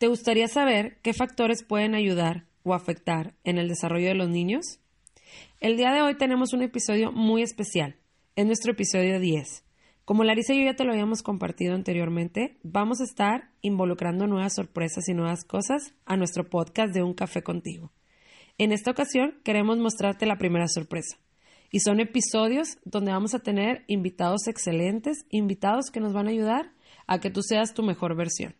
¿Te gustaría saber qué factores pueden ayudar o afectar en el desarrollo de los niños? El día de hoy tenemos un episodio muy especial. Es nuestro episodio 10. Como Larisa y yo ya te lo habíamos compartido anteriormente, vamos a estar involucrando nuevas sorpresas y nuevas cosas a nuestro podcast de Un Café contigo. En esta ocasión queremos mostrarte la primera sorpresa. Y son episodios donde vamos a tener invitados excelentes, invitados que nos van a ayudar a que tú seas tu mejor versión.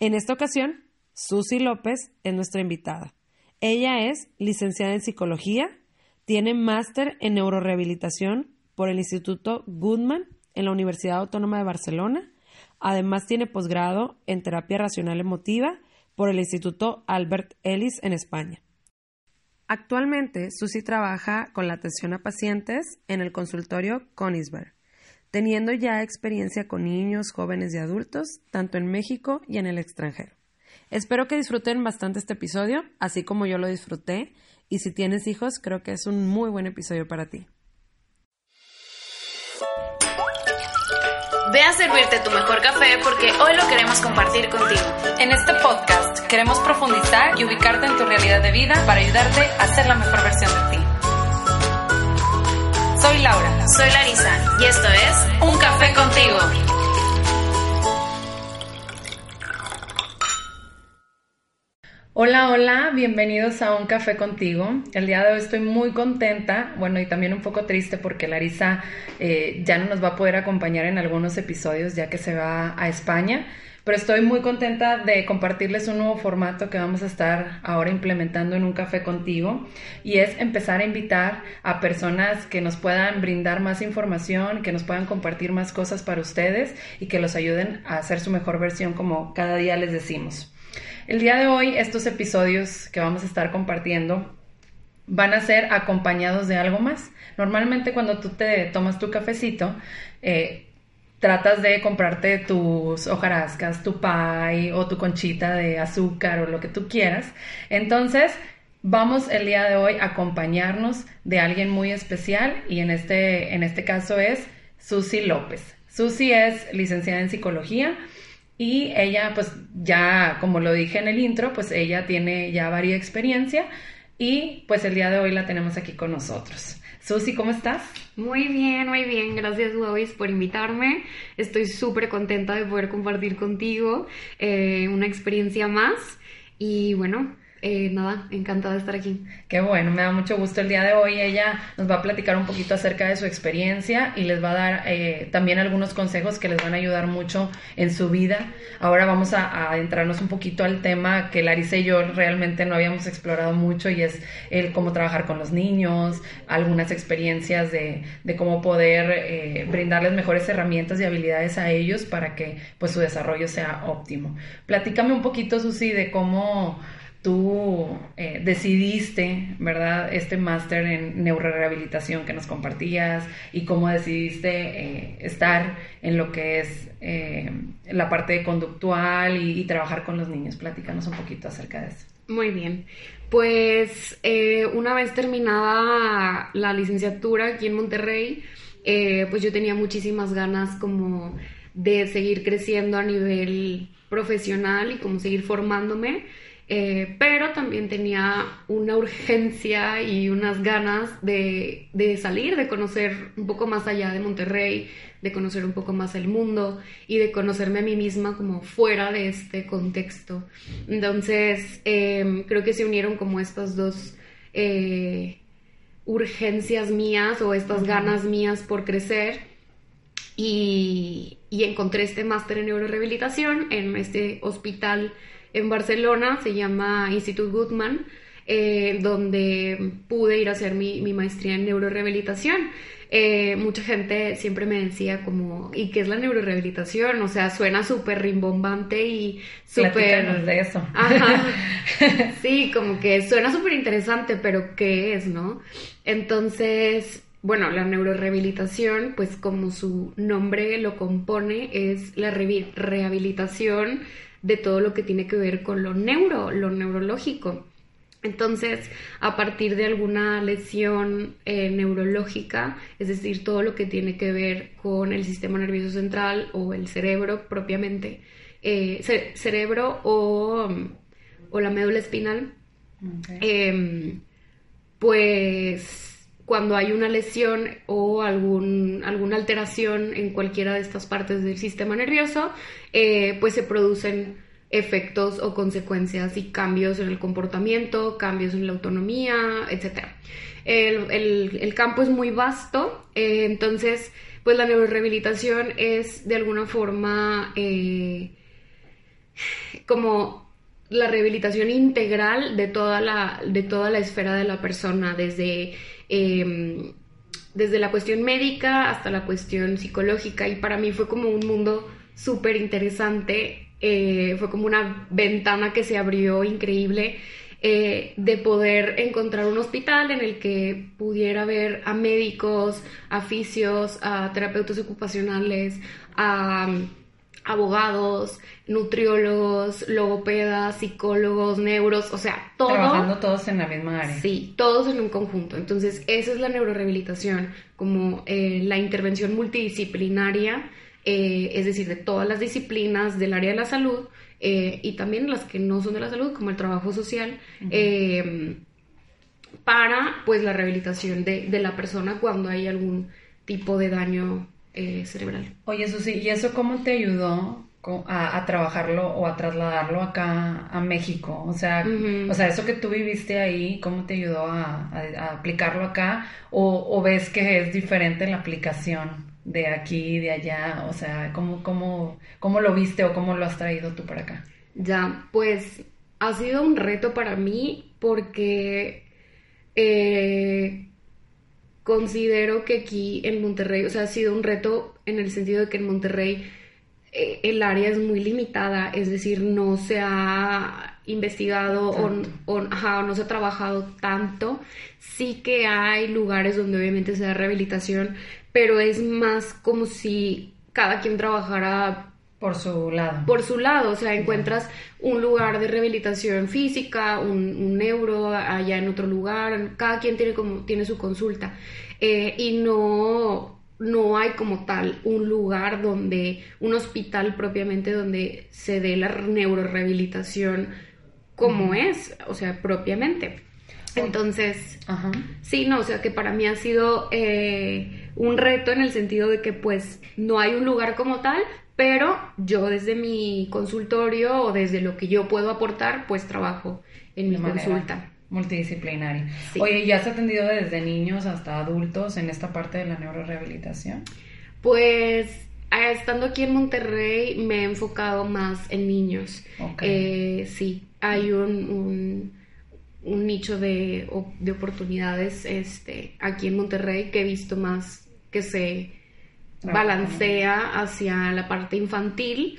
En esta ocasión, Susi López es nuestra invitada. Ella es licenciada en psicología, tiene máster en neurorehabilitación por el Instituto Goodman en la Universidad Autónoma de Barcelona. Además tiene posgrado en terapia racional emotiva por el Instituto Albert Ellis en España. Actualmente, Susi trabaja con la atención a pacientes en el consultorio Conisberg, teniendo ya experiencia con niños, jóvenes y adultos, tanto en México y en el extranjero. Espero que disfruten bastante este episodio, así como yo lo disfruté, y si tienes hijos, creo que es un muy buen episodio para ti. Ve a servirte tu mejor café porque hoy lo queremos compartir contigo. En este podcast queremos profundizar y ubicarte en tu realidad de vida para ayudarte a ser la mejor versión de ti. Soy Laura. Soy Larisa y esto es Un Café contigo. Hola, hola, bienvenidos a Un Café contigo. El día de hoy estoy muy contenta, bueno, y también un poco triste porque Larisa eh, ya no nos va a poder acompañar en algunos episodios ya que se va a España, pero estoy muy contenta de compartirles un nuevo formato que vamos a estar ahora implementando en Un Café contigo y es empezar a invitar a personas que nos puedan brindar más información, que nos puedan compartir más cosas para ustedes y que los ayuden a hacer su mejor versión como cada día les decimos. El día de hoy, estos episodios que vamos a estar compartiendo van a ser acompañados de algo más. Normalmente cuando tú te tomas tu cafecito, eh, tratas de comprarte tus hojarascas, tu pie o tu conchita de azúcar o lo que tú quieras. Entonces, vamos el día de hoy a acompañarnos de alguien muy especial y en este, en este caso es Susi López. Susi es licenciada en psicología y ella, pues ya, como lo dije en el intro, pues ella tiene ya varia experiencia y pues el día de hoy la tenemos aquí con nosotros. Susi, ¿cómo estás? Muy bien, muy bien. Gracias, Lois, por invitarme. Estoy súper contenta de poder compartir contigo eh, una experiencia más. Y bueno, eh, nada, encantada de estar aquí. Qué bueno, me da mucho gusto el día de hoy. Ella nos va a platicar un poquito acerca de su experiencia y les va a dar eh, también algunos consejos que les van a ayudar mucho en su vida. Ahora vamos a, adentrarnos un poquito al tema que Larissa y yo realmente no habíamos explorado mucho y es el cómo trabajar con los niños, algunas experiencias de, de cómo poder eh, brindarles mejores herramientas y habilidades a ellos para que pues su desarrollo sea óptimo. Platícame un poquito, Susi, de cómo tú eh, decidiste, ¿verdad? Este máster en neurorehabilitación que nos compartías y cómo decidiste eh, estar en lo que es eh, la parte conductual y, trabajar con los niños. Platícanos un poquito acerca de eso. Muy bien. Pues una vez terminada la licenciatura aquí en Monterrey, pues yo tenía muchísimas ganas como de seguir creciendo a nivel profesional y como seguir formándome. Eh, pero también tenía una urgencia y unas ganas de, salir, de conocer un poco más allá de Monterrey, de conocer un poco más el mundo y de conocerme a mí misma como fuera de este contexto. Entonces, em, creo que se unieron como estas dos eh, urgencias mías o estas ganas mías por crecer. Y, y encontré este máster en neurorehabilitación en este hospital en Barcelona, se llama Institut Goodman, eh, donde pude ir a hacer mi, maestría en neurorehabilitación. Eh, mucha gente siempre me decía como, ¿y qué es la neurorehabilitación? O sea, suena súper rimbombante y súper... de eso. Ajá. Sí, como que suena súper interesante, pero ¿qué es, no? Entonces, bueno, la neurorehabilitación, pues como su nombre lo compone, es la rehabilitación de todo lo que tiene que ver con lo neuro, lo neurológico. Entonces, a partir de alguna lesión eh, neurológica, es decir, todo lo que tiene que ver con el sistema nervioso central o el cerebro propiamente, eh, cerebro o, o, la médula espinal. Em, pues cuando hay una lesión o algún, alguna alteración en cualquiera de estas partes del sistema nervioso, eh, pues se producen efectos o consecuencias y cambios en el comportamiento, cambios en la autonomía, etc. El, campo es muy vasto, eh, entonces pues la neurorehabilitación es de alguna forma eh, como la rehabilitación integral de toda la, de toda la esfera de la persona, desde, em, desde la cuestión médica hasta la cuestión psicológica. Y para mí fue como un mundo súper interesante, eh, fue como una ventana que se abrió increíble. Eh, de poder encontrar un hospital en el que pudiera ver a médicos, a fisios, a terapeutas ocupacionales, a abogados, nutriólogos, logopedas, psicólogos, neuros, o sea, todo. Trabajando todos en la misma área. Sí, todos en un conjunto. Entonces, esa es la neurorehabilitación, como eh, la intervención multidisciplinaria, eh, es decir, de todas las disciplinas del área de la salud eh, y también las que no son de la salud, como el trabajo social. para pues la rehabilitación de, de la persona cuando hay algún tipo de daño eh, cerebral. Oye, eso sí, ¿y eso cómo te ayudó a, trabajarlo o a trasladarlo acá a México? O sea, o sea, eso que tú viviste ahí, ¿cómo te ayudó a, aplicarlo acá? O, ves que es diferente la aplicación de aquí y de allá? O sea, ¿cómo, cómo, ¿cómo lo viste o cómo lo has traído tú para acá? Ya, pues ha sido un reto para mí porque eh, considero que aquí en Monterrey, o sea, ha sido un reto en el sentido de que en Monterrey eh, el área es muy limitada, es decir, no se ha investigado o, no se ha trabajado tanto. Sí que hay lugares donde obviamente se da rehabilitación, pero es más como si cada quien trabajara por su lado. Por su lado, o sea, encuentras un lugar de rehabilitación física, un, neuro allá en otro lugar, cada quien tiene como tiene su consulta. Eh, y no no hay como tal un lugar donde un hospital propiamente donde se dé la neurorehabilitación como es, o sea, propiamente. Entonces, sí, no, o sea que para mí ha sido eh, un reto en el sentido de que pues no hay un lugar como tal, pero yo desde mi consultorio o desde lo que yo puedo aportar, pues trabajo en mi consulta. Multidisciplinaria. Oye, ¿ya has atendido desde niños hasta adultos en esta parte de la neurorehabilitación? Pues estando aquí en Monterrey me he enfocado más en niños. Eh, sí, hay un, un, nicho de, de, oportunidades este, aquí en Monterrey que he visto más que se balancea hacia la parte infantil.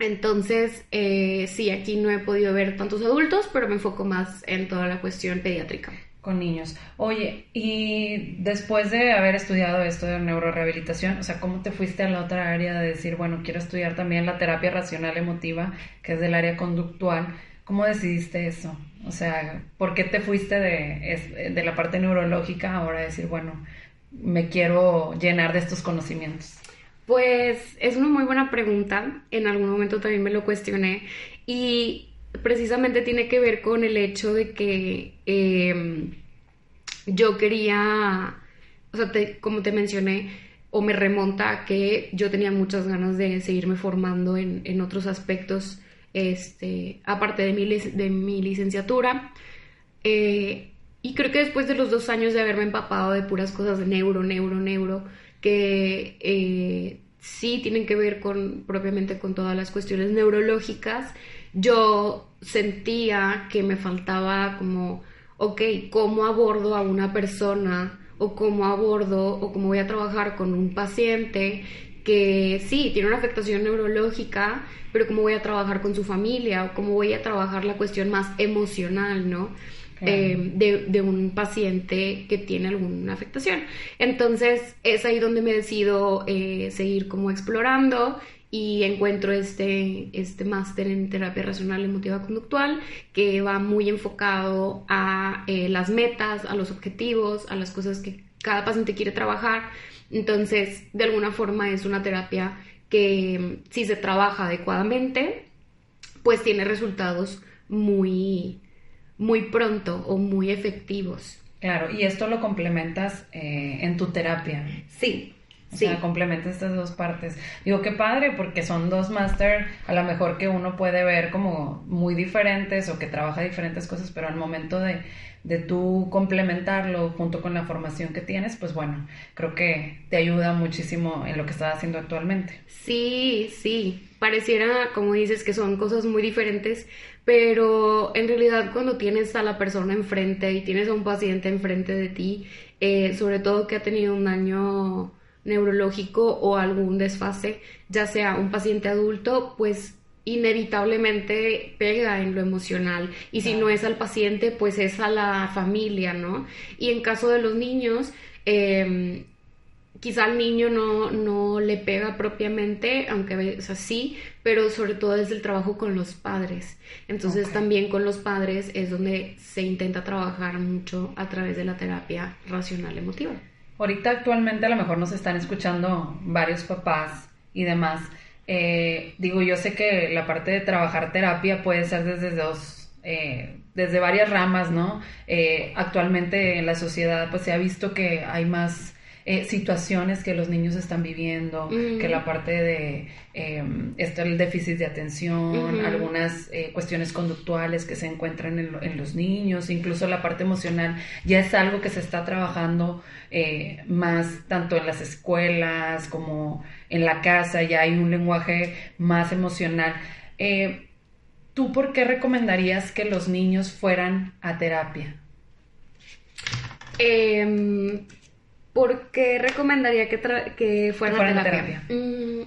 Entonces, eh, sí, aquí no he podido ver tantos adultos, pero me enfoco más en toda la cuestión pediátrica. Con niños. Oye, y después de haber estudiado esto de neurorehabilitación, o sea, ¿cómo te fuiste a la otra área de decir, bueno, quiero estudiar también la terapia racional emotiva, que es del área conductual? ¿Cómo decidiste eso? O sea, ¿por qué te fuiste de, de la parte neurológica ahora a decir, bueno, me quiero llenar de estos conocimientos? Pues es una muy buena pregunta. En algún momento también me lo cuestioné y precisamente tiene que ver con el hecho de que em, yo quería, o sea, como te mencioné, o me remonta a que yo tenía muchas ganas de seguirme formando en, otros aspectos, este, aparte de mi, de mi licenciatura. Eh, y creo que después de los dos años de haberme empapado de puras cosas de neuro, neuro, neuro, que eh, sí tienen que ver con propiamente con todas las cuestiones neurológicas, yo sentía que me faltaba como, ok, ¿cómo abordo a una persona? o cómo abordo o cómo voy a trabajar con un paciente que sí, tiene una afectación neurológica, pero cómo voy a trabajar con su familia o cómo voy a trabajar la cuestión más emocional, ¿no? Eh, de, un paciente que tiene alguna afectación. Entonces es ahí donde me decido eh, seguir como explorando y encuentro este, este máster en terapia racional emotiva conductual que va muy enfocado a eh, las metas, a los objetivos, a las cosas que cada paciente quiere trabajar. Entonces, de alguna forma es una terapia que si se trabaja adecuadamente, pues tiene resultados muy, muy pronto o muy efectivos. Claro, y esto lo complementas eh, en tu terapia. Sí, O sí. sea, complementa estas dos partes. Digo, qué padre, porque son dos máster, a lo mejor que uno puede ver como muy diferentes o que trabaja diferentes cosas, pero al momento de, de tú complementarlo junto con la formación que tienes, pues bueno, creo que te ayuda muchísimo en lo que estás haciendo actualmente. Sí, sí, pareciera, como dices, que son cosas muy diferentes, pero en realidad cuando tienes a la persona enfrente y tienes a un paciente enfrente de ti, eh, sobre todo que ha tenido un daño neurológico o algún desfase, ya sea un paciente adulto, pues inevitablemente pega en lo emocional y si no es al paciente pues es a la familia, ¿no? Y en caso de los niños, eh, quizá al niño no, no le pega propiamente, aunque es así, pero sobre todo es el trabajo con los padres. Entonces también con los padres es donde se intenta trabajar mucho a través de la terapia racional emotiva. Ahorita actualmente a lo mejor nos están escuchando varios papás y demás. Eh, digo, yo sé que la parte de trabajar terapia puede ser desde dos, eh, desde varias ramas, ¿no? Eh, actualmente en la sociedad pues se ha visto que hay más eh, situaciones que los niños están viviendo, que la parte de eh, esto, el déficit de atención, algunas eh, cuestiones conductuales que se encuentran en, en los niños, incluso la parte emocional, ya es algo que se está trabajando eh, más tanto en las escuelas como en la casa, ya hay un lenguaje más emocional. Eh, ¿Tú por qué recomendarías que los niños fueran a terapia? Em, ¿Por qué recomendaría que, que fueran a a terapia? Mm,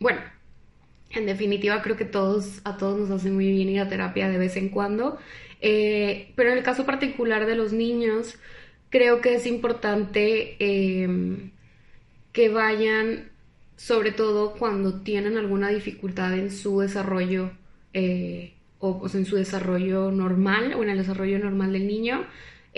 bueno, en definitiva creo que todos, a todos nos hace muy bien ir a terapia de vez en cuando, Eh, pero en el caso particular de los niños, creo que es importante em, que vayan, sobre todo cuando tienen alguna dificultad en su desarrollo eh, o pues, en su desarrollo normal o en el desarrollo normal del niño,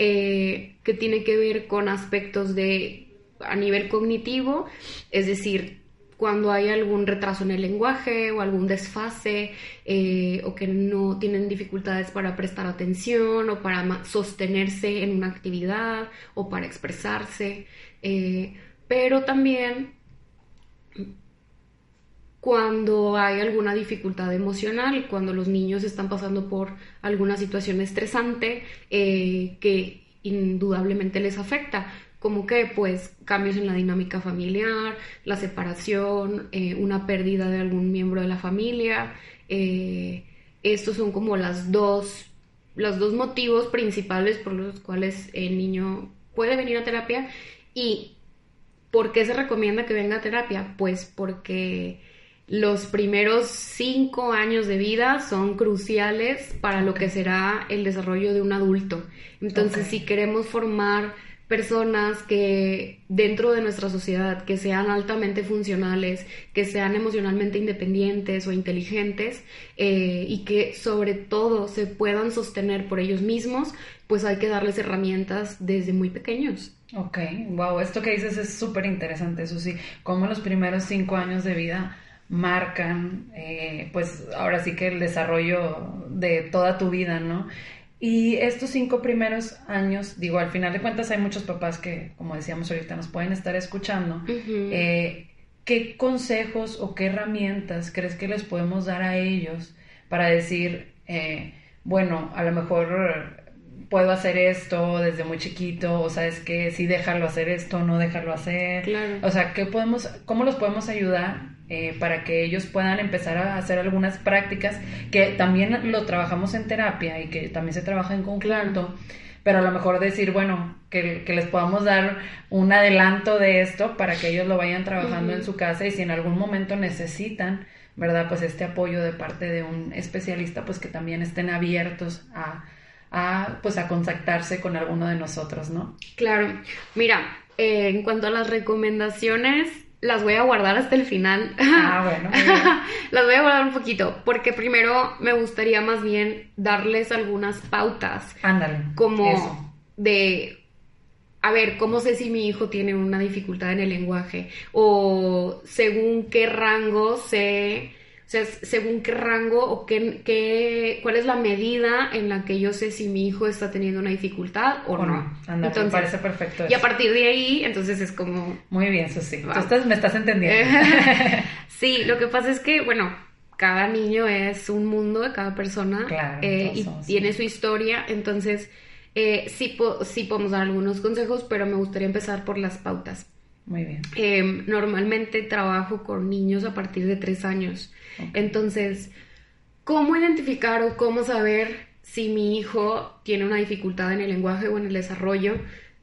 eh, que tiene que ver con aspectos de a nivel cognitivo, es decir, cuando hay algún retraso en el lenguaje o algún desfase eh, o que no tienen dificultades para prestar atención o para sostenerse en una actividad o para expresarse, eh, pero también cuando hay alguna dificultad emocional, cuando los niños están pasando por alguna situación estresante eh, que indudablemente les afecta, como que pues cambios en la dinámica familiar, la separación, eh, una pérdida de algún miembro de la familia. eh, estos son como las dos, los dos motivos principales por los cuales el niño puede venir a terapia y ¿Por qué se recomienda que venga a terapia? Pues porque los primeros cinco años de vida son cruciales para lo que será el desarrollo de un adulto. Entonces, si queremos formar personas que dentro de nuestra sociedad, que sean altamente funcionales, que sean emocionalmente independientes o inteligentes eh, y que sobre todo se puedan sostener por ellos mismos, pues hay que darles herramientas desde muy pequeños. Ok, wow, esto que dices es súper interesante, eso sí, cómo los primeros cinco años de vida marcan, eh, pues ahora sí que el desarrollo de toda tu vida, ¿no? Y estos cinco primeros años, digo, al final de cuentas hay muchos papás que, como decíamos ahorita, nos pueden estar escuchando. Eh, ¿Qué consejos o qué herramientas crees que les podemos dar a ellos para decir, eh, bueno, a lo mejor puedo hacer esto desde muy chiquito, o sabes que sí déjalo hacer esto, no déjalo hacer. Claro. O sea, ¿qué podemos, ¿cómo los podemos ayudar eh, para que ellos puedan empezar a hacer algunas prácticas que también lo trabajamos en terapia y que también se trabaja en conjunto? Pero a lo mejor decir, bueno, que, que les podamos dar un adelanto de esto para que ellos lo vayan trabajando en su casa y si en algún momento necesitan, ¿verdad? Pues este apoyo de parte de un especialista, pues que también estén abiertos a, a pues a contactarse con alguno de nosotros, ¿no? Claro, mira, eh, en cuanto a las recomendaciones, las voy a guardar hasta el final. Ah, bueno, las voy a guardar un poquito, porque primero me gustaría más bien darles algunas pautas, Ándale. como Eso. de a ver, ¿cómo sé si mi hijo tiene una dificultad en el lenguaje? O según qué rango sé, sea, según qué rango o qué, qué, cuál es la medida en la que yo sé si mi hijo está teniendo una dificultad o, no. Anda, me parece perfecto. Y a partir de ahí, entonces es como... Muy bien, eso sí. Tú estás, me estás entendiendo. sí, lo que pasa es que, bueno, cada niño es un mundo de cada persona claro, eh, y tiene su historia, entonces eh, sí, sí podemos dar algunos consejos, pero me gustaría empezar por las pautas. Muy bien. Em, normalmente trabajo con niños a partir de tres años. Entonces, ¿cómo identificar o cómo saber si mi hijo tiene una dificultad en el lenguaje o en el desarrollo?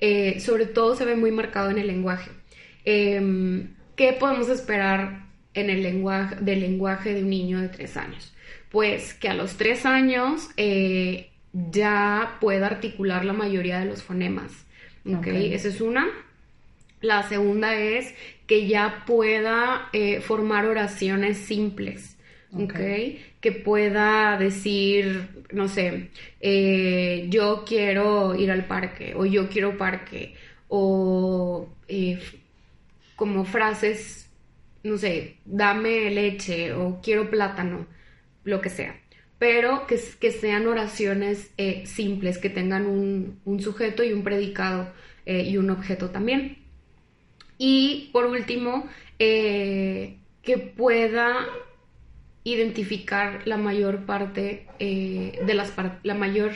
Eh, sobre todo se ve muy marcado en el lenguaje. Em, ¿Qué podemos esperar en el lenguaje, del lenguaje de un niño de tres años? Pues que a los tres años eh, ya pueda articular la mayoría de los fonemas. ¿ok? Esa es una. La segunda es que ya pueda eh, formar oraciones simples. Okay. Que pueda decir, no sé, eh, yo quiero ir al parque o yo quiero parque o eh, como frases, no sé, dame leche o quiero plátano, lo que sea pero que, que sean oraciones eh, simples, que tengan un, sujeto y un predicado eh, y un objeto también. Y por último, eh, que pueda identificar la mayor parte de las la mayor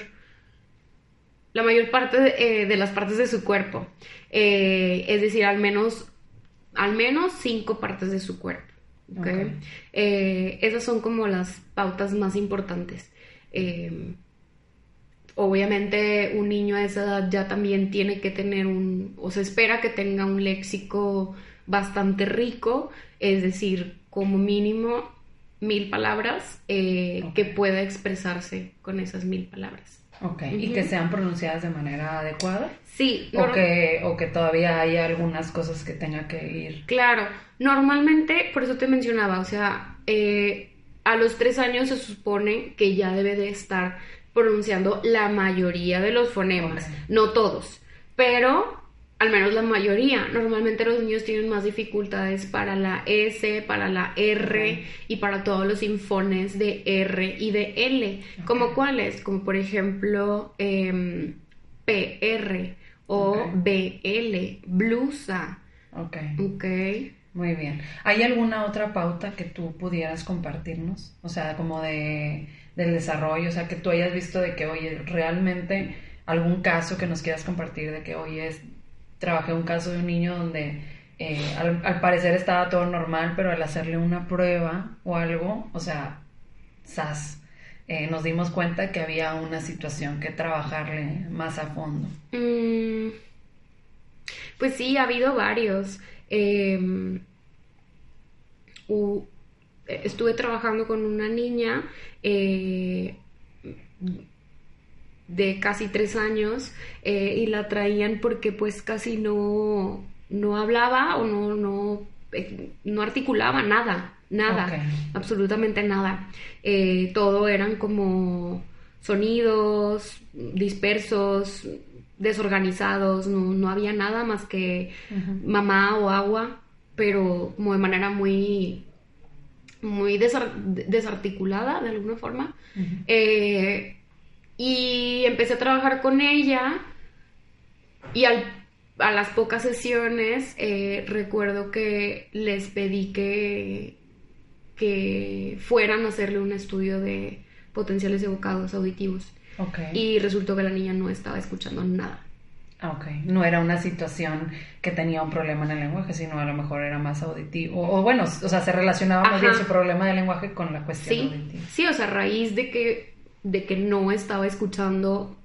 la mayor parte de, las partes de su cuerpo. Es decir al menos al menos cinco partes de su cuerpo eh, esas son como las pautas más importantes. Obviamente un niño a esa edad ya también tiene que tener un, o se espera que tenga un léxico bastante rico, es decir, como mínimo mil palabras, eh, que pueda expresarse con esas mil palabras. Ok, y que sean pronunciadas de manera adecuada. Sí. O, que, o que todavía haya algunas cosas que tenga que ir. Claro, normalmente, por eso te mencionaba, o sea, eh, a los tres años se supone que ya debe de estar pronunciando la mayoría de los fonemas, no todos, pero al menos la mayoría. Normalmente los niños tienen más dificultades para la S, para la R y para todos los sinfones de R y de L. ¿Como cuáles? Como por ejemplo em, PR o BL, blusa. Ok. Ok. Muy bien. ¿Hay alguna otra pauta que tú pudieras compartirnos? O sea, como de, del desarrollo, o sea, que tú hayas visto de que, oye, realmente algún caso que nos quieras compartir de que, oye, es trabajé un caso de un niño donde eh, al, parecer estaba todo normal, pero al hacerle una prueba o algo, o sea, sas, eh, nos dimos cuenta que había una situación que trabajarle más a fondo. Mm, pues sí, ha habido varios. Em, estuve trabajando con una niña eh, de casi tres años eh, y la traían porque pues casi no, no hablaba o no, no, eh, no articulaba nada, nada, absolutamente nada. Todo eran como sonidos dispersos, desorganizados, no, había nada más que mamá o agua, pero como de manera muy muy desarticulada de alguna forma. Y empecé a trabajar con ella y a las pocas sesiones eh, recuerdo que les pedí que, que fueran a hacerle un estudio de potenciales evocados auditivos. Y resultó que la niña no estaba escuchando nada. Ah, ok. No era una situación que tenía un problema en el lenguaje, sino a lo mejor era más auditivo. O, bueno, o sea, se relacionaba más bien su problema de lenguaje con la cuestión sí, auditiva. Sí, o sea, a raíz de que de que no estaba escuchando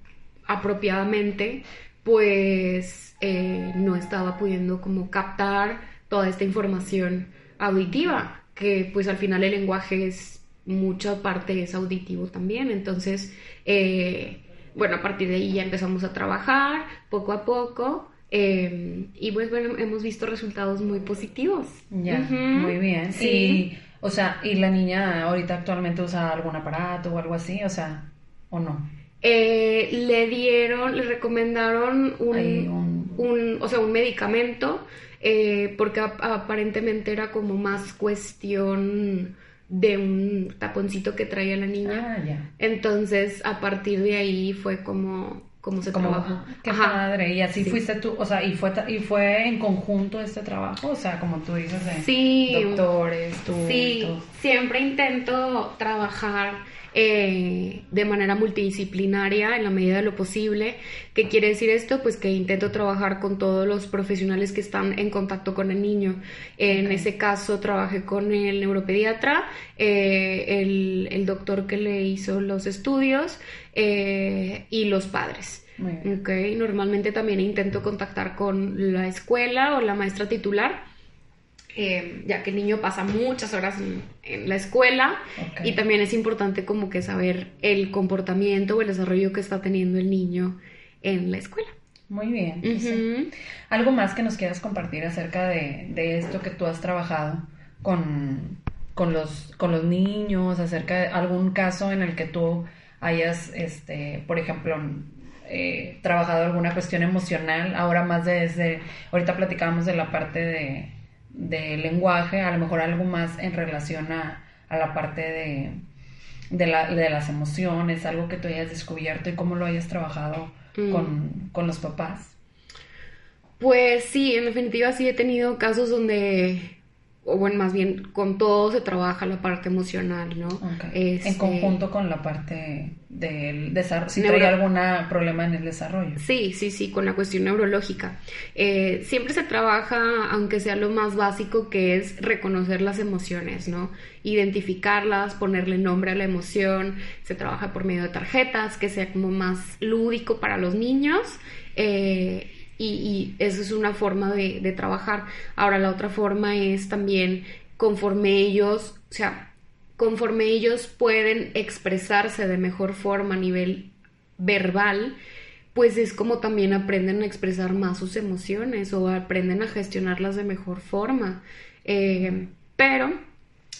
apropiadamente, pues eh, no estaba pudiendo como captar toda esta información auditiva, que pues al final el lenguaje es mucha parte es auditivo también, entonces, eh, bueno, a partir de ahí ya empezamos a trabajar poco a poco. Eh, y pues bueno, hemos visto resultados muy positivos. Ya, muy bien. Sí. O sea, ¿y la niña ahorita actualmente usa algún aparato o algo así? O sea, ¿o no? Eh, le dieron, le recomendaron un, un, o sea, un medicamento, eh, porque aparentemente era como más cuestión de un taponcito que traía la niña. Ah, Entonces, a partir de ahí fue como cómo se como, trabaja. Qué padre. Y así fuiste tú, o sea, y fue y fue en conjunto este trabajo, o sea, como tú dices, de sí, doctores, tú. Sí, siempre intento trabajar eh, de manera multidisciplinaria en la medida de lo posible. ¿Qué quiere decir esto? Pues que intento trabajar con todos los profesionales que están en contacto con el niño. En ese caso trabajé con el neuropediatra, eh, el, doctor que le hizo los estudios eh, y los padres. Okay. Normalmente también intento contactar con la escuela o la maestra titular eh, ya que el niño pasa muchas horas en, la escuela y también es importante como que saber el comportamiento o el desarrollo que está teniendo el niño en la escuela. Muy bien. Pues ¿Algo más que nos quieras compartir acerca de, de esto que tú has trabajado con, con, los, con los niños, acerca de algún caso en el que tú hayas, este, por ejemplo, eh, trabajado alguna cuestión emocional, ahora más desde, ahorita platicábamos de la parte de de lenguaje, a lo mejor algo más en relación a, la parte de, de, las emociones, algo que tú hayas descubierto y cómo lo hayas trabajado mm. con, con los papás. Pues sí, en definitiva sí he tenido casos donde o bueno, más bien con todo se trabaja la parte emocional, ¿no? en este, conjunto con la parte del desarrollo, si trae algún problema en el desarrollo. Sí, sí, sí, con la cuestión neurológica. Eh, siempre se trabaja, aunque sea lo más básico, que es reconocer las emociones, ¿no? Identificarlas, ponerle nombre a la emoción, se trabaja por medio de tarjetas, que sea como más lúdico para los niños. Eh, y, eso es una forma de, trabajar. Ahora la otra forma es también conforme ellos, o sea, conforme ellos pueden expresarse de mejor forma a nivel verbal, pues es como también aprenden a expresar más sus emociones o aprenden a gestionarlas de mejor forma. Eh, pero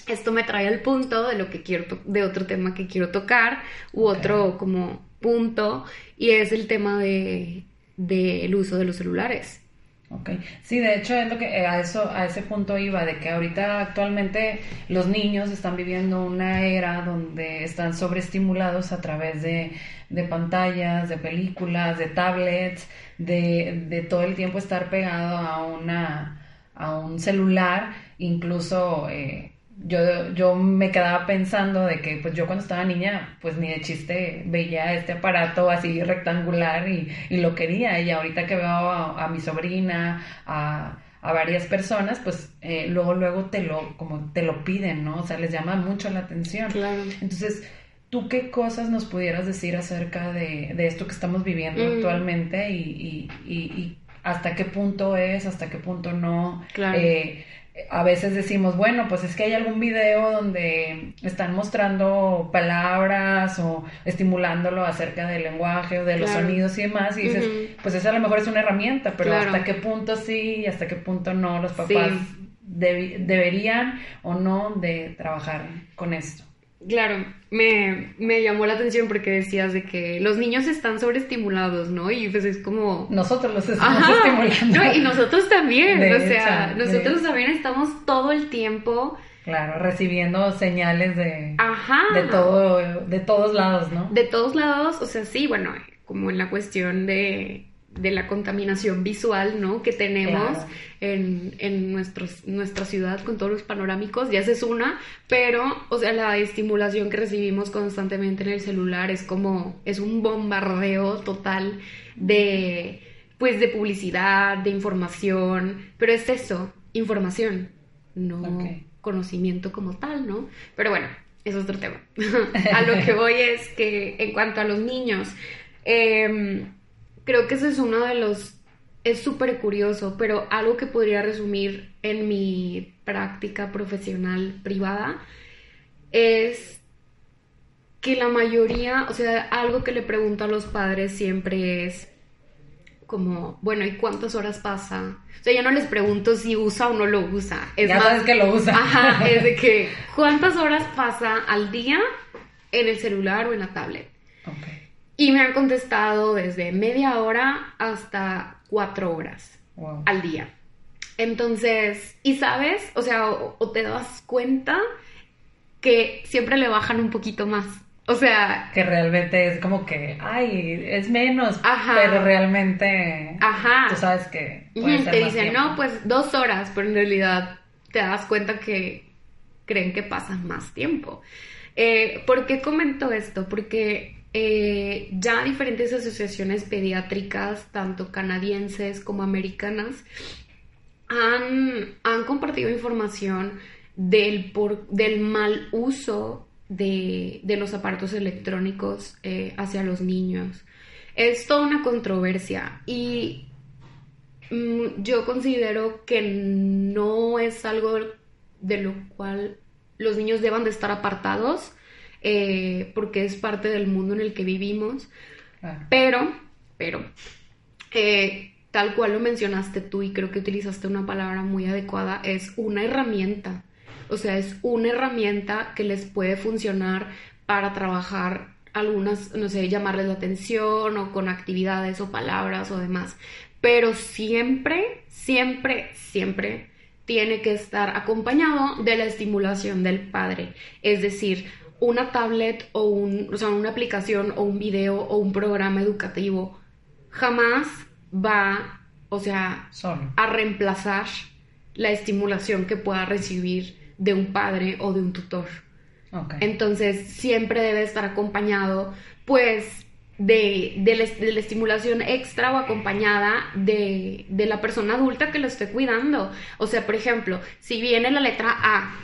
esto me trae al punto de lo que quiero, de otro tema que quiero tocar, u otro como punto, y es el tema de del uso de los celulares. Ok, sí, de hecho es lo que eh, a eso a ese punto iba de que ahorita actualmente los niños están viviendo una era donde están sobreestimulados a través de, de pantallas, de películas, de tablets, de, de, todo el tiempo estar pegado a una a un celular, incluso eh, yo, yo me quedaba pensando de que pues yo cuando estaba niña pues ni de chiste veía este aparato así rectangular y, y lo quería y ahorita que veo a, mi sobrina, a, a, varias personas pues eh, luego luego te lo como te lo piden, ¿no? O sea, les llama mucho la atención. Claro. Entonces, ¿tú qué cosas nos pudieras decir acerca de, de esto que estamos viviendo mm. actualmente y, y, y, hasta qué punto es, hasta qué punto no? Claro. Eh, a veces decimos, bueno, pues es que hay algún video donde están mostrando palabras o estimulándolo acerca del lenguaje o de los sonidos y demás, y dices, pues esa a lo mejor es una herramienta, pero hasta qué punto sí y hasta qué punto no los papás deberían o no de trabajar con esto. Claro, me, me, llamó la atención porque decías de que los niños están sobreestimulados, ¿no? Y pues es como... Nosotros los estamos estimulando. No, y nosotros también, o sea, nosotros también estamos todo el tiempo... Claro, recibiendo señales de... Ajá. De todo, de todos lados, ¿no? De todos lados, o sea, sí, bueno, como en la cuestión de de la contaminación visual, ¿no? Que tenemos en, en nuestros, nuestra ciudad con todos los panorámicos, ya es una, pero, o sea, la estimulación que recibimos constantemente en el celular es como, es un bombardeo total de, pues, de publicidad, de información, pero es eso, información, no conocimiento como tal, ¿no? Pero bueno, es otro tema. a lo que voy es que en cuanto a los niños, eh, creo que ese es uno de los... Es súper curioso, pero algo que podría resumir en mi práctica profesional privada es que la mayoría, o sea, algo que le pregunto a los padres siempre es como, bueno, ¿y cuántas horas pasa? O sea, ya no les pregunto si usa o no lo usa. Es ya sabes que lo usa. Ajá, es de que, ¿cuántas horas pasa al día en el celular o en la tablet? Okay. Y me han contestado desde media hora hasta cuatro horas Wow. al día. Entonces, y sabes, o sea, o, o te das cuenta que siempre le bajan un poquito más. O sea, Que realmente es como que, ay, es menos, Ajá. pero realmente Ajá. tú sabes que puede ser te más dicen, tiempo. no, pues dos horas, pero en realidad te das cuenta que creen que pasan más tiempo. Eh, ¿Por qué comento esto? Porque eh, ya diferentes asociaciones pediátricas, tanto canadienses como americanas, han, han compartido información del, por, del mal uso de, de los aparatos electrónicos eh, hacia los niños. Es toda una controversia y mm, yo considero que no es algo de lo cual los niños deban de estar apartados eh, porque es parte del mundo en el que vivimos. Claro. Pero, pero, eh, tal cual lo mencionaste tú y creo que utilizaste una palabra muy adecuada, es una herramienta. O sea, es una herramienta que les puede funcionar para trabajar algunas, no sé, llamarles la atención o con actividades o palabras o demás. Pero siempre, siempre, siempre tiene que estar acompañado de la estimulación del padre. Es decir, una tablet o, un, o sea, una aplicación o un video o un programa educativo jamás va, o sea, Solo. a reemplazar la estimulación que pueda recibir de un padre o de un tutor. Entonces siempre debe estar acompañado, pues, de, de la, de la estimulación extra o acompañada de, de la persona adulta que lo esté cuidando. O sea, por ejemplo, si viene la letra A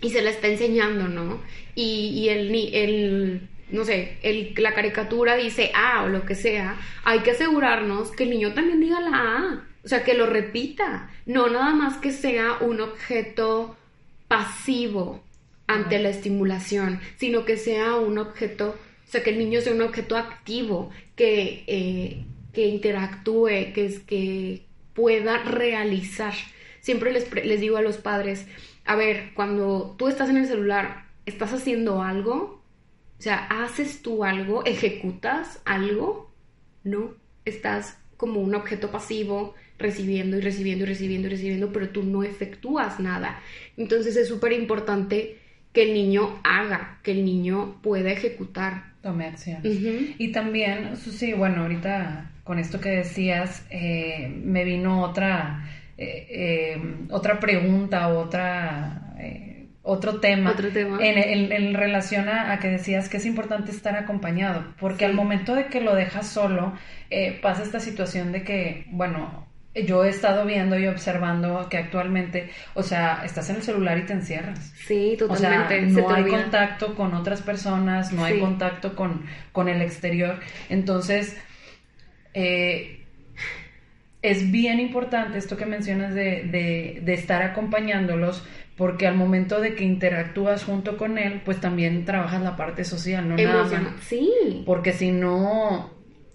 y se la está enseñando, ¿no? Y, y el, ni- el, no sé, el, la caricatura dice A o lo que sea, hay que asegurarnos que el niño también diga la A. O sea, que lo repita. No nada más que sea un objeto pasivo ante la estimulación, sino que sea un objeto, o sea, que el niño sea un objeto activo, que, eh, que interactúe, que, es, que pueda realizar. Siempre les, les digo a los padres, a ver, cuando tú estás en el celular, ¿estás haciendo algo? O sea, ¿haces tú algo? ¿Ejecutas algo? No, estás como un objeto pasivo recibiendo y recibiendo y recibiendo y recibiendo, pero tú no efectúas nada. Entonces es súper importante que el niño haga, que el niño pueda ejecutar. Tome acción. Y también, sí, bueno, ahorita con esto que decías, eh, me vino otra, eh, eh, otra pregunta, otra, eh, otro tema. Otro tema. En, en- en relación a, a que decías que es importante estar acompañado, porque Sí. al momento de que lo dejas solo, eh, pasa esta situación de que, bueno, yo he estado viendo y observando que actualmente, o sea, estás en el celular y te encierras. Sí, O sea, totalmente. se no hay olvida. contacto con otras personas, no hay contacto con, con el exterior. Entonces, eh, es bien importante esto que mencionas de, de- de estar acompañándolos, porque al momento de que interactúas junto con él, pues también trabajas la parte social, no nada más. Sí. Porque si no,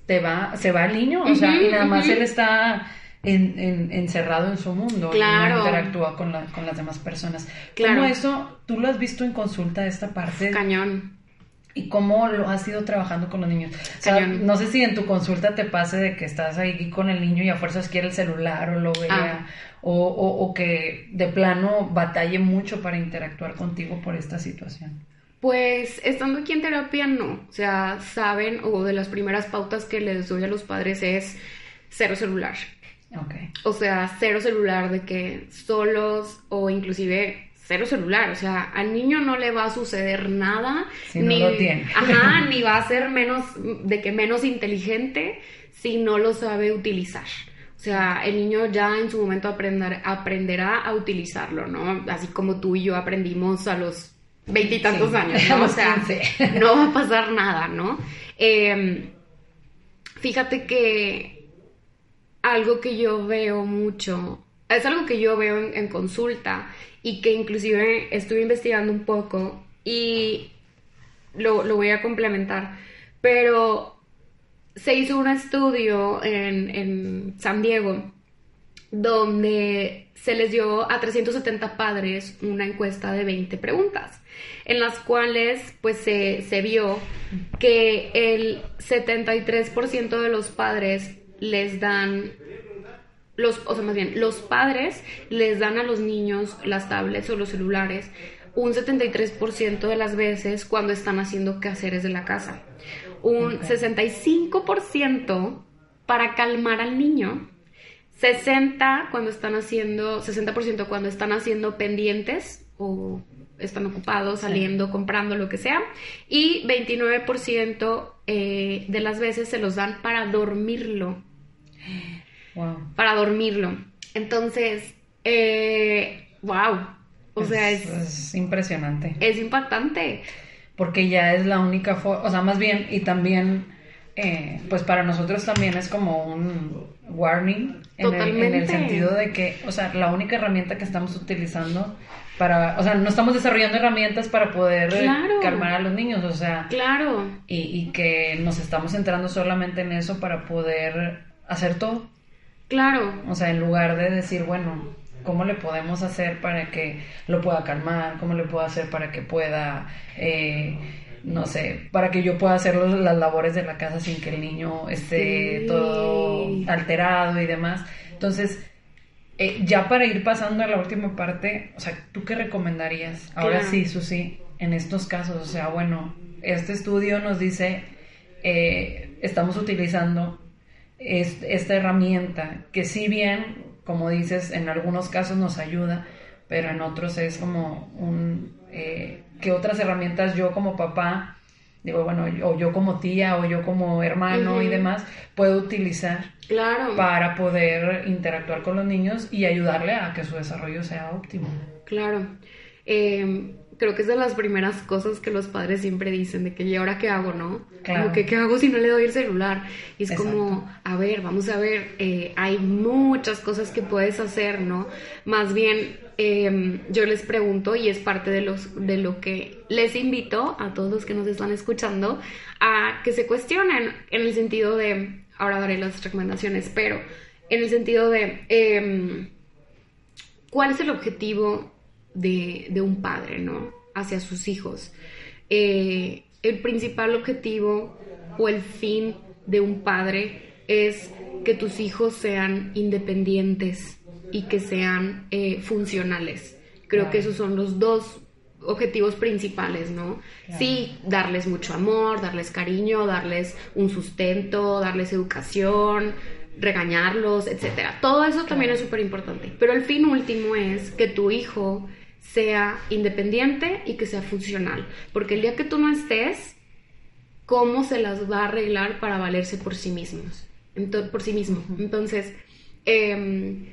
te va, se va el niño, o sea, y nada más él está en- en- encerrado en su mundo y Claro. no interactúa con, la- con las demás personas. Claro. ¿Cómo eso, tú lo has visto en consulta, esta parte? Cañón. ¿Y cómo lo has ido trabajando con los niños? O sea, Cañón. no sé si en tu consulta te pase de que estás ahí con el niño y a fuerzas quiere el celular o lo vea, Ah. o, o- o que de plano batalle mucho para interactuar contigo por esta situación. Pues estando aquí en terapia, no. O sea, saben, o de las primeras pautas que les doy a los padres es cero celular. Ok. O sea, cero celular de que solos o inclusive cero celular. O sea, al niño no le va a suceder nada. Si no lo tiene. Ajá, ni va a ser menos, de que menos inteligente si no lo sabe utilizar. O sea, el niño ya en su momento aprender, aprenderá a utilizarlo, ¿no? Así como tú y yo aprendimos a los veintitantos Sí, años, ¿no? O sea, 15. no va a pasar nada, ¿no? Eh, fíjate que algo que yo veo mucho, es algo que yo veo en, consulta y que inclusive estuve investigando un poco y lo, lo voy a complementar, pero se hizo un estudio en, en San Diego donde se les dio a 370 padres una encuesta de 20 preguntas, en las cuales pues se, se vio que el 73% de los padres les dan los, o sea, más bien, los padres les dan a los niños las tablets o los celulares un 73% de las veces cuando están haciendo quehaceres de la casa. Un 65% para calmar al niño. 60 cuando están haciendo, 60% cuando están haciendo pendientes o están ocupados, saliendo, comprando, lo que sea. Y 29% eh, de las veces se los dan para dormirlo. Para dormirlo. Entonces, eh, wow. O sea, es, es, impresionante. Es impactante. Porque ya es la única forma, o sea, más bien, y también, eh, pues para nosotros también es como un warning en el, en el, sentido de que, o sea, la única herramienta que estamos utilizando para, o sea, no estamos desarrollando herramientas para poder calmar a los niños, o sea, claro. Y, y que nos estamos centrando solamente en eso para poder hacer todo. Claro. O sea, en lugar de decir, bueno, ¿cómo le podemos hacer para que lo pueda calmar? ¿Cómo le puedo hacer para que pueda, eh, no sé, para que yo pueda hacer las labores de la casa sin que el niño esté Sí. todo alterado y demás? Entonces, eh, ya para ir pasando a la última parte, o sea, ¿tú qué recomendarías? Ahora Claro. sí, Susi, en estos casos, o sea, bueno, este estudio nos dice, eh, estamos utilizando es- esta herramienta que si bien, como dices, en algunos casos nos ayuda, pero en otros es como un... Eh, ¿Qué otras herramientas yo como papá, digo, bueno, o yo como tía, o yo como hermano y demás, puedo utilizar Claro. para poder interactuar con los niños y ayudarle a que su desarrollo sea óptimo? Claro. Eh, creo que es de las primeras cosas que los padres siempre dicen, de que, ¿y ahora qué hago, no? Claro. Como que, ¿qué hago si no le doy el celular? Y es Exacto. como, a ver, vamos a ver, eh, hay muchas cosas que puedes hacer, ¿no? Más bien, eh, yo les pregunto, y es parte de, los, de lo que les invito a todos los que nos están escuchando, a que se cuestionen en el sentido de, ahora daré las recomendaciones, pero en el sentido de... em, ¿Cuál es el objetivo de, de un padre, ¿no? Hacia sus hijos. Eh, el principal objetivo o el fin de un padre es que tus hijos sean independientes y que sean eh, funcionales. Creo Claro. que esos son los dos objetivos principales, ¿no? Claro. Sí, darles mucho amor, darles cariño, darles un sustento, darles educación, regañarlos, etcétera. Todo eso también es súper importante. Pero el fin último es que tu hijo sea independiente y que sea funcional. Porque el día que tú no estés, ¿cómo se las va a arreglar para valerse por sí mismos? Ento- por sí mismo. Entonces, em,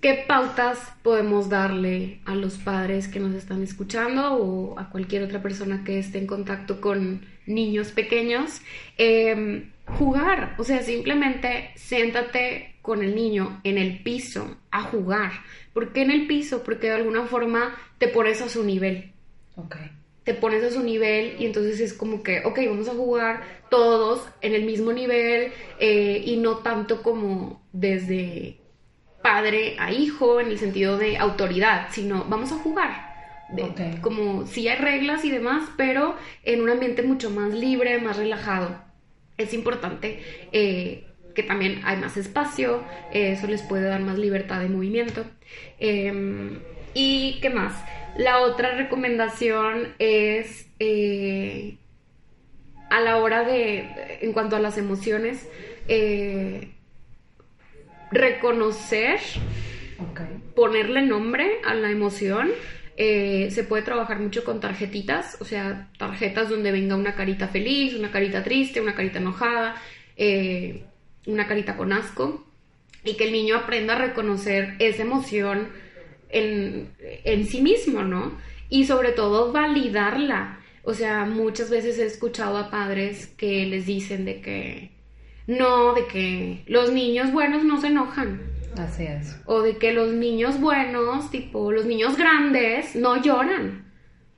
¿Qué pautas podemos darle a los padres que nos están escuchando o a cualquier otra persona que esté en contacto con niños pequeños? Eh, jugar, o sea, simplemente siéntate con el niño en el piso a jugar. ¿Por qué en el piso? Porque de alguna forma te pones a su nivel Ok. te pones a su nivel y entonces es como que, ok, vamos a jugar todos en el mismo nivel eh, y no tanto como desde padre a hijo en el sentido de autoridad, sino vamos a jugar. De-. Como si hay reglas y demás, pero en un ambiente mucho más libre, más relajado. Es importante eh, que también hay más espacio, eh, eso les puede dar más libertad de movimiento. Eh, ¿Y qué más? La otra recomendación es eh, a la hora de, en cuanto a las emociones, eh, reconocer, ponerle nombre a la emoción. Eh, se puede trabajar mucho con tarjetitas, o sea, tarjetas donde venga una carita feliz, una carita triste, una carita enojada, eh, una carita con asco, y que el niño aprenda a reconocer esa emoción en, en sí mismo, ¿no? Y sobre todo validarla. O sea, muchas veces he escuchado a padres que les dicen de que no, de que los niños buenos no se enojan. Así es. O de que los niños buenos, tipo los niños grandes, no lloran.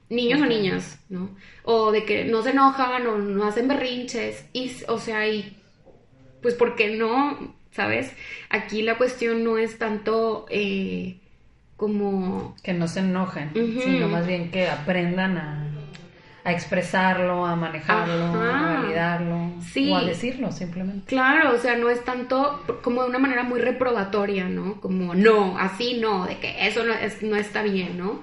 Niños o niñas, ¿no? O de que no se enojan o no hacen berrinches. Y, o sea, y pues, ¿por qué no? ¿Sabes? Aquí la cuestión no es tanto eh, como... Que no se enojen, sino más bien que aprendan a, a expresarlo, a manejarlo, a validarlo sí. o a decirlo simplemente. Claro, o sea, no es tanto como de una manera muy reprobatoria, ¿no? Como, no, así no, de que eso no, es, no está bien, ¿no?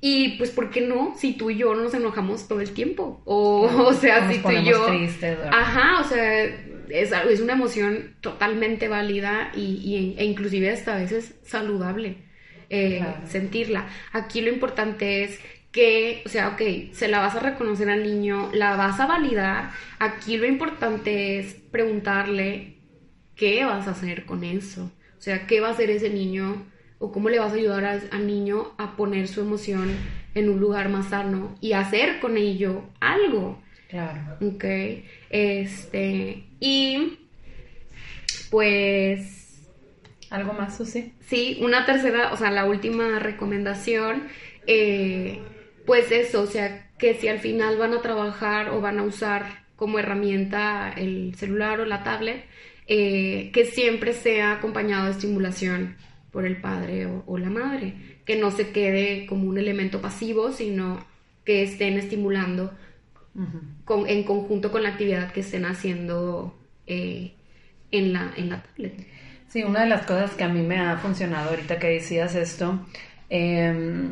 Y pues, ¿por qué no? Si tú y yo nos enojamos todo el tiempo. O, o sea, si tú y yo... Tristes, Ajá, o sea, es, es una emoción totalmente válida y, e inclusive hasta a veces saludable eh, sentirla. Aquí lo importante es que, o sea, ok, se la vas a reconocer al niño, la vas a validar. Aquí lo importante es preguntarle qué vas a hacer con eso. O sea, qué va a hacer ese niño o cómo le vas a ayudar al niño a poner su emoción en un lugar más sano y hacer con ello algo. Claro. Ok. Este. Y. Pues. ¿Algo más, Susi? Sí, una tercera, o sea, la última recomendación. Eh, pues eso, o sea, que si al final van a trabajar o van a usar como herramienta el celular o la tablet, eh, que siempre sea acompañado de estimulación por el padre o, la madre, que no se quede como un elemento pasivo, sino que estén estimulando con, en conjunto con la actividad que estén haciendo eh, en, la, en la tablet. Sí, una de las cosas que a mí me ha funcionado ahorita que decías esto, eh,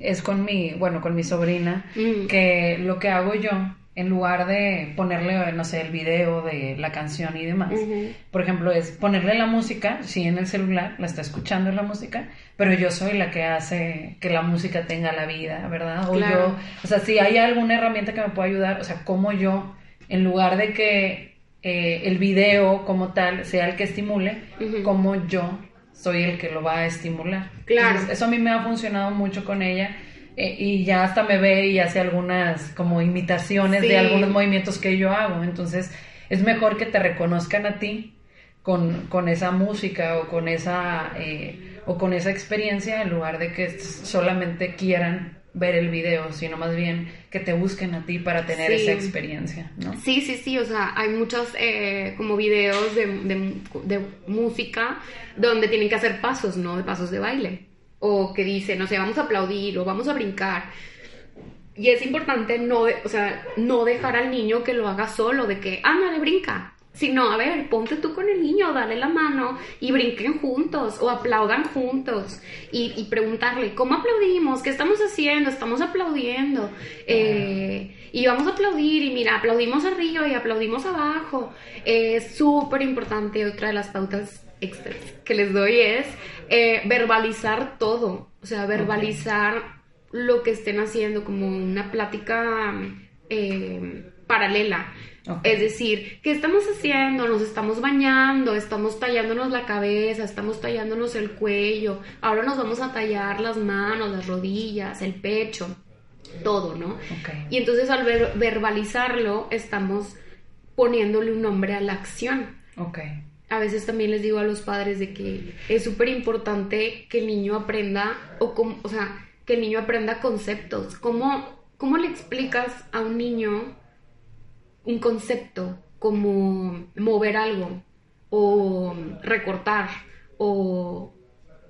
es con mi, bueno, con mi sobrina, mm. que lo que hago yo, en lugar de ponerle, no sé, el video de la canción y demás, por ejemplo, es ponerle la música, sí, en el celular, la está escuchando la música, pero yo soy la que hace que la música tenga la vida, ¿verdad? O yo, o sea, si hay alguna herramienta que me pueda ayudar, o sea, como yo, en lugar de que eh, el video como tal sea el que estimule, como yo soy el que lo va a estimular. Claro. eso a mí me ha funcionado mucho con ella. Eh, y ya hasta me ve y hace algunas como imitaciones de algunos movimientos que yo hago. Entonces es mejor que te reconozcan a ti con, con esa música o con esa, eh, o con esa experiencia en lugar de que solamente quieran ver el video, sino más bien que te busquen a ti para tener esa experiencia, ¿no? Sí, sí, sí, o sea, hay muchos eh, como videos de, de, música donde tienen que hacer pasos, ¿no? De pasos de baile. O que dicen, no sé, vamos a aplaudir o vamos a brincar. Y es importante no, o sea, no dejar al niño que lo haga solo, de que, ah, no, brinca sino, a ver, ponte tú con el niño, dale la mano y brinquen juntos o aplaudan juntos y, preguntarle, ¿cómo aplaudimos? ¿Qué estamos haciendo? Estamos aplaudiendo. Eh, y vamos a aplaudir y mira, aplaudimos arriba y aplaudimos abajo. Es súper importante, otra de las pautas extras que les doy es eh, verbalizar todo, o sea, verbalizar lo que estén haciendo como una plática eh, paralela. Es decir, ¿qué estamos haciendo? Nos estamos bañando, estamos tallándonos la cabeza, estamos tallándonos el cuello, ahora nos vamos a tallar las manos, las rodillas, el pecho, todo, ¿no? Y entonces al verbalizarlo estamos poniéndole un nombre a la acción. A veces también les digo a los padres de que es súper importante que el niño aprenda, o, o sea, que el niño aprenda conceptos. ¿Cómo, ¿Cómo le explicas a un niño un concepto como mover algo o recortar o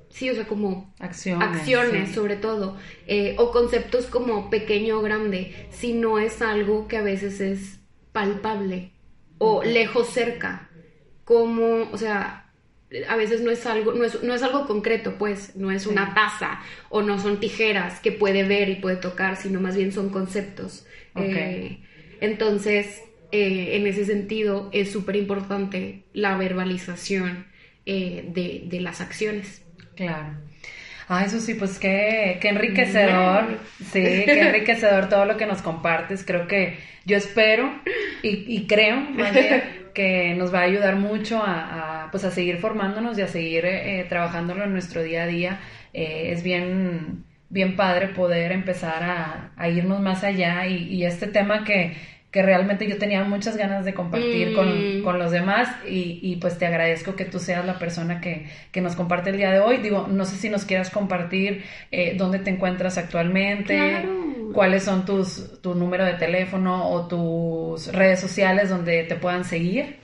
sí, o sea, como acciones, acciones sobre todo, eh, o conceptos como pequeño o grande, si no es algo que a veces es palpable o lejos cerca, como, o sea, a veces no es algo, no es, no es algo concreto, pues, no es una taza o no son tijeras que puede ver y puede tocar, sino más bien son conceptos. Eh, entonces, eh, en ese sentido, es súper importante la verbalización eh, de, las acciones. Claro. Ah, eso sí, pues qué, qué enriquecedor, sí, qué enriquecedor todo lo que nos compartes. Creo que yo espero y, creo que nos va a ayudar mucho a, pues a seguir formándonos y a seguir eh, trabajándolo en nuestro día a día. es bien, bien padre poder empezar a, irnos más allá y este tema que que realmente yo tenía muchas ganas de compartir con, mm. los demás y, pues te agradezco que tú seas la persona que, nos comparte el día de hoy. Digo, no sé si nos quieras compartir eh, dónde te encuentras actualmente, cuáles son tus, tu número de teléfono o tus redes sociales donde te puedan seguir.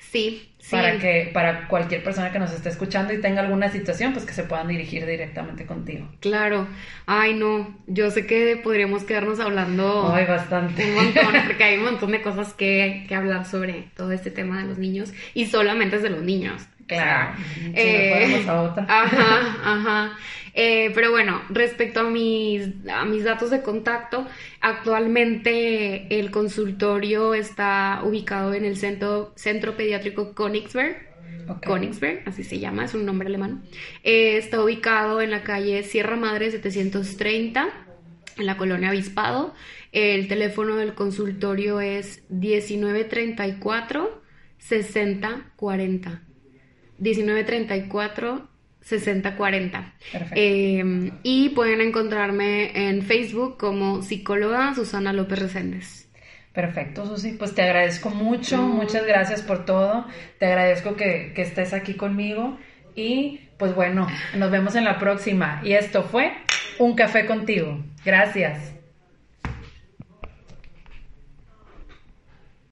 Sí, sí. Para que, para cualquier persona que nos esté escuchando y tenga alguna situación, pues que se puedan dirigir directamente contigo. Claro. Ay, no. Yo sé que podríamos quedarnos hablando. Ay, bastante. Un montón, porque hay un montón de cosas que, que hablar sobre todo este tema de los niños. Y solamente es de los niños. Claro. Si Eh, a otra. Ajá, ajá. Eh, pero bueno, respecto a mis, a mis datos de contacto, actualmente el consultorio está ubicado en el centro, centro pediátrico Königsberg. Ok. Königsberg, así se llama, es un nombre alemán. Eh, está ubicado en la calle Sierra Madre 730, en la colonia Avispado. El teléfono del consultorio es 1934 6040. 1934 6040. Perfecto. Eh, y pueden encontrarme en Facebook como psicóloga Susana López Reséndez. Perfecto, Susi. Pues te agradezco mucho, muchas gracias por todo. Te agradezco que, que estés aquí conmigo. Y pues bueno, nos vemos en la próxima. Y esto fue Un Café contigo. Gracias.